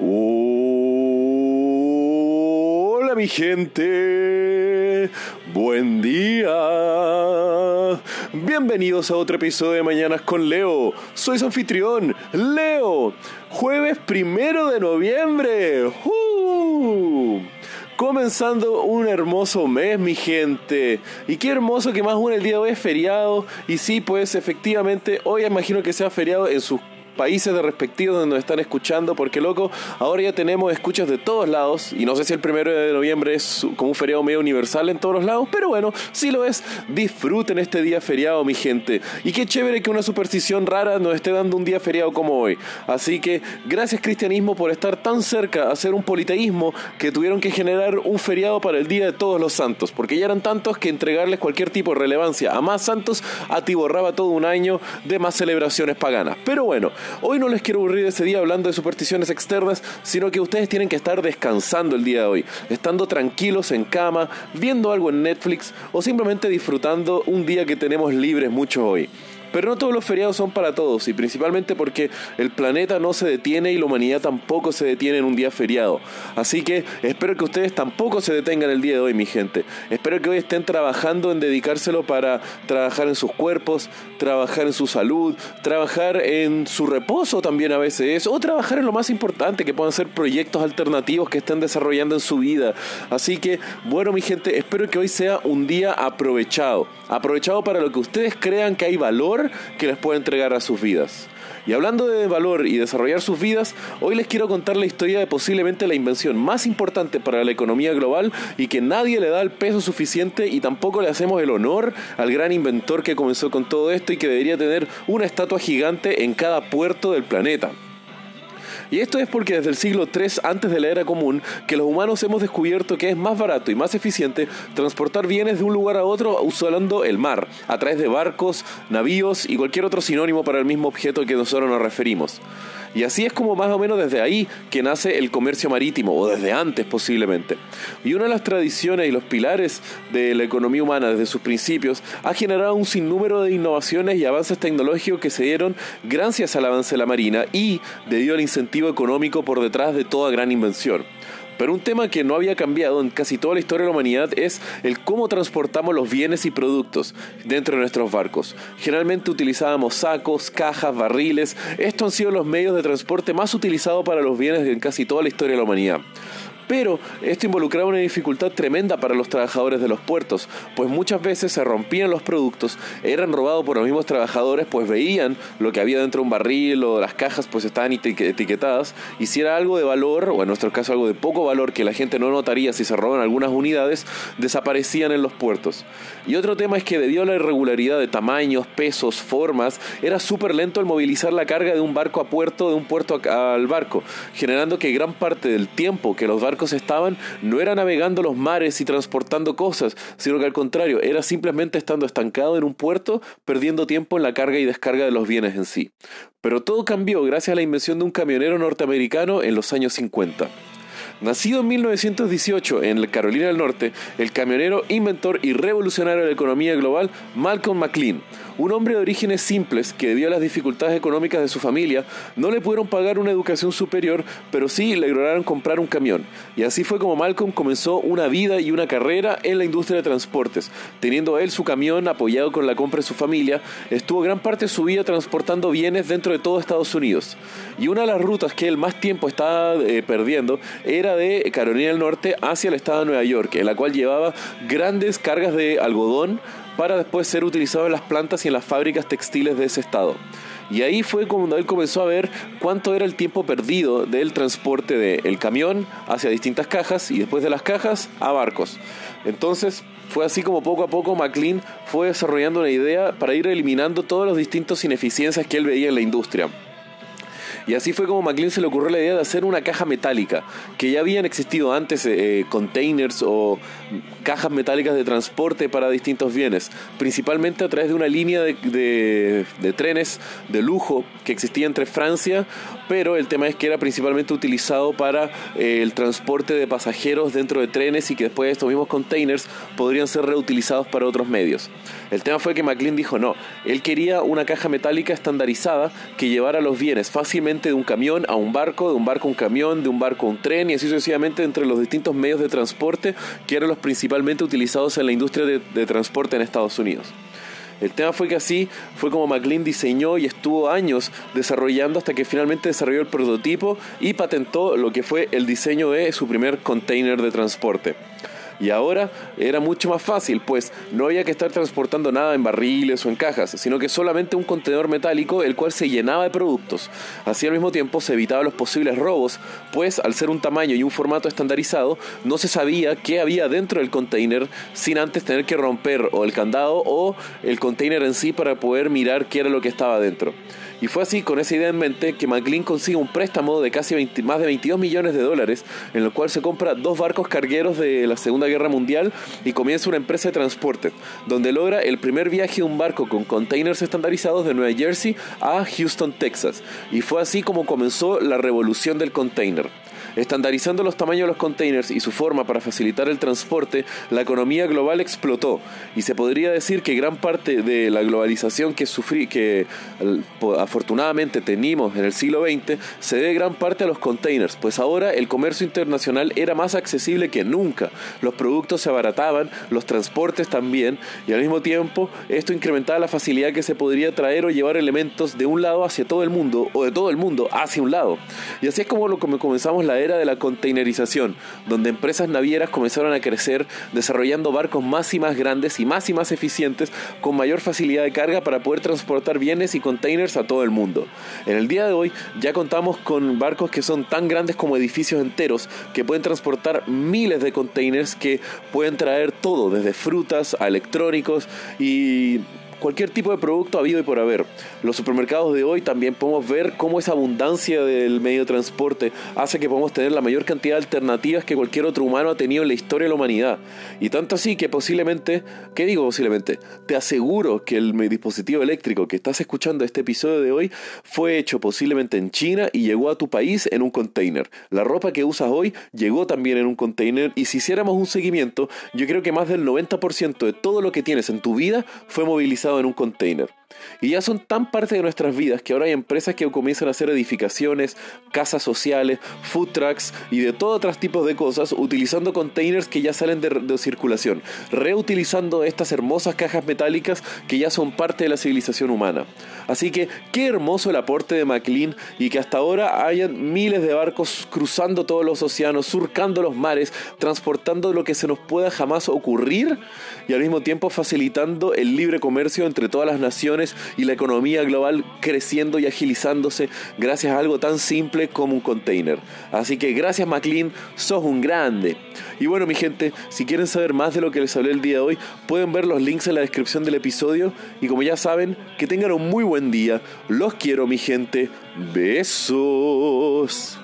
Hola mi gente, buen día. Bienvenidos a otro episodio de Mañanas con Leo. Soy su anfitrión, Leo. Jueves primero de noviembre. Comenzando un hermoso mes, mi gente. Y qué hermoso que más aún el día de hoy es feriado. Y sí, pues efectivamente, hoy imagino que sea feriado en sus países de respectivos donde nos están escuchando, porque loco, ahora ya tenemos escuchas de todos lados, y no sé si el primero de noviembre es como un feriado medio universal en todos los lados, pero bueno, si lo es, disfruten este día feriado, mi gente. Y qué chévere que una superstición rara nos esté dando un día feriado como hoy. Así que gracias cristianismo por estar tan cerca, hacer un politeísmo que tuvieron que generar un feriado para el Día de Todos los Santos, porque ya eran tantos que entregarles cualquier tipo de relevancia a más santos atiborraba todo un año de más celebraciones paganas. Pero bueno, Hoy no les quiero aburrir ese día hablando de supersticiones externas, sino que ustedes tienen que estar descansando el día de hoy, estando tranquilos en cama, viendo algo en Netflix o simplemente disfrutando un día que tenemos libres mucho hoy. Pero no todos los feriados son para todos y principalmente porque el planeta no se detiene y la humanidad tampoco se detiene en un día feriado. Así que espero que ustedes tampoco se detengan el día de hoy, mi gente. Espero que hoy estén trabajando en dedicárselo para trabajar en sus cuerpos, trabajar en su salud, trabajar en su reposo también a veces, o trabajar en lo más importante, que puedan ser proyectos alternativos que estén desarrollando en su vida. Así que, bueno, mi gente, espero que hoy sea un día aprovechado. Aprovechado para lo que ustedes crean que hay valor que les puede entregar a sus vidas. Y hablando de valor y desarrollar sus vidas, hoy les quiero contar la historia de posiblemente la invención más importante para la economía global y que nadie le da el peso suficiente y tampoco le hacemos el honor al gran inventor que comenzó con todo esto y que debería tener una estatua gigante en cada puerto del planeta. Y esto es porque desde el siglo III antes de la era común que los humanos hemos descubierto que es más barato y más eficiente transportar bienes de un lugar a otro usando el mar, a través de barcos, navíos y cualquier otro sinónimo para el mismo objeto que nosotros nos referimos. Y así es como más o menos desde ahí que nace el comercio marítimo, o desde antes posiblemente. Y una de las tradiciones y los pilares de la economía humana desde sus principios ha generado un sinnúmero de innovaciones y avances tecnológicos que se dieron gracias al avance de la marina y debido al incentivo económico por detrás de toda gran invención. Pero un tema que no había cambiado en casi toda la historia de la humanidad es el cómo transportamos los bienes y productos dentro de nuestros barcos. Generalmente utilizábamos sacos, cajas, barriles. Estos han sido los medios de transporte más utilizados para los bienes en casi toda la historia de la humanidad. Pero esto involucraba una dificultad tremenda para los trabajadores de los puertos, pues muchas veces se rompían los productos, eran robados por los mismos trabajadores, pues veían lo que había dentro de un barril o las cajas pues estaban etiquetadas, y si era algo de valor, o en nuestro caso algo de poco valor que la gente no notaría si se roban algunas unidades, desaparecían en los puertos. Y otro tema es que debido a la irregularidad de tamaños, pesos, formas, era súper lento el movilizar la carga de un barco a puerto, de un puerto al barco, generando que gran parte del tiempo que los barcos estaban no era navegando los mares y transportando cosas, sino que al contrario, era simplemente estando estancado en un puerto, perdiendo tiempo en la carga y descarga de los bienes en sí. Pero todo cambió gracias a la invención de un camionero norteamericano en los años 50. Nacido en 1918 en Carolina del Norte, el camionero, inventor y revolucionario de la economía global Malcolm McLean un hombre de orígenes simples que debido a las dificultades económicas de su familia no le pudieron pagar una educación superior, pero sí le lograron comprar un camión. Y así fue como Malcolm comenzó una vida y una carrera en la industria de transportes. Teniendo él su camión apoyado con la compra de su familia, estuvo gran parte de su vida transportando bienes dentro de todo Estados Unidos. Y una de las rutas que él más tiempo estaba eh, perdiendo era de Carolina del Norte hacia el estado de Nueva York, en la cual llevaba grandes cargas de algodón, para después ser utilizado en las plantas y en las fábricas textiles de ese estado. Y ahí fue cuando él comenzó a ver cuánto era el tiempo perdido del transporte del camión hacia distintas cajas y después de las cajas a barcos. Entonces fue así como poco a poco McLean fue desarrollando una idea para ir eliminando todas las distintas ineficiencias que él veía en la industria. Y así fue como McLean se le ocurrió la idea de hacer una caja metálica, que ya habían existido antes eh, containers o cajas metálicas de transporte para distintos bienes, principalmente a través de una línea de, trenes de lujo que existía entre Francia, pero el tema es que era principalmente utilizado para eh, el transporte de pasajeros dentro de trenes y que después estos mismos containers podrían ser reutilizados para otros medios. El tema fue que McLean dijo no, él quería una caja metálica estandarizada que llevara los bienes fácilmente de un camión a un barco, de un barco a un camión, de un barco a un tren y así sucesivamente entre los distintos medios de transporte que eran los utilizados en la industria de, transporte en Estados Unidos. El tema fue que así fue como McLean diseñó y estuvo años desarrollando hasta que finalmente desarrolló el prototipo y patentó lo que fue el diseño de su primer container de transporte. Y ahora era mucho más fácil, pues no había que estar transportando nada en barriles o en cajas, sino que solamente un contenedor metálico el cual se llenaba de productos. Así al mismo tiempo se evitaba los posibles robos, pues al ser un tamaño y un formato estandarizado, no se sabía qué había dentro del container sin antes tener que romper o el candado o el container en sí para poder mirar qué era lo que estaba dentro. Y fue así, con esa idea en mente, que McLean consigue un préstamo de casi más de 22 millones de dólares, en el cual se compra dos barcos cargueros de la Segunda Guerra Mundial y comienza una empresa de transporte, donde logra el primer viaje de un barco con containers estandarizados de Nueva Jersey a Houston, Texas. Y fue así como comenzó la revolución del container. Estandarizando los tamaños de los containers y su forma para facilitar el transporte, la economía global explotó y se podría decir que gran parte de la globalización que, sufrí, que afortunadamente tenimos en el siglo XX se debe gran parte a los containers, pues ahora el comercio internacional era más accesible que nunca, los productos se abarataban, los transportes también y al mismo tiempo esto incrementaba la facilidad que se podría traer o llevar elementos de un lado hacia todo el mundo o de todo el mundo hacia un lado. Y así es como lo comenzamos la era de la containerización, donde empresas navieras comenzaron a crecer desarrollando barcos más y más grandes y más y más eficientes con mayor facilidad de carga para poder transportar bienes y containers a todo el mundo. En el día de hoy ya contamos con barcos que son tan grandes como edificios enteros que pueden transportar miles de containers que pueden traer todo, desde frutas a electrónicos y cualquier tipo de producto habido y por haber. Los supermercados de hoy también podemos ver cómo esa abundancia del medio de transporte hace que podamos tener la mayor cantidad de alternativas que cualquier otro humano ha tenido en la historia de la humanidad. Y tanto así que posiblemente, ¿qué digo posiblemente? Te aseguro que el dispositivo eléctrico que estás escuchando este episodio de hoy fue hecho posiblemente en China y llegó a tu país en un container. La ropa que usas hoy llegó también en un container y si hiciéramos un seguimiento, yo creo que más del 90% de todo lo que tienes en tu vida fue movilizado en un container. Y ya son tan parte de nuestras vidas que ahora hay empresas que comienzan a hacer edificaciones, casas sociales, food trucks y de todo otros tipos de cosas utilizando containers que ya salen de, de, circulación, reutilizando estas hermosas cajas metálicas que ya son parte de la civilización humana. Así que qué hermoso el aporte de McLean y que hasta ahora hayan miles de barcos cruzando todos los océanos, surcando los mares, transportando lo que se nos pueda jamás ocurrir y al mismo tiempo facilitando el libre comercio entre todas las naciones y la economía global creciendo y agilizándose gracias a algo tan simple como un container. Así que gracias McLean, sos un grande. Y bueno mi gente, si quieren saber más de lo que les hablé el día de hoy, pueden ver los links en la descripción del episodio y como ya saben, que tengan un muy buen día. Los quiero mi gente. Besos.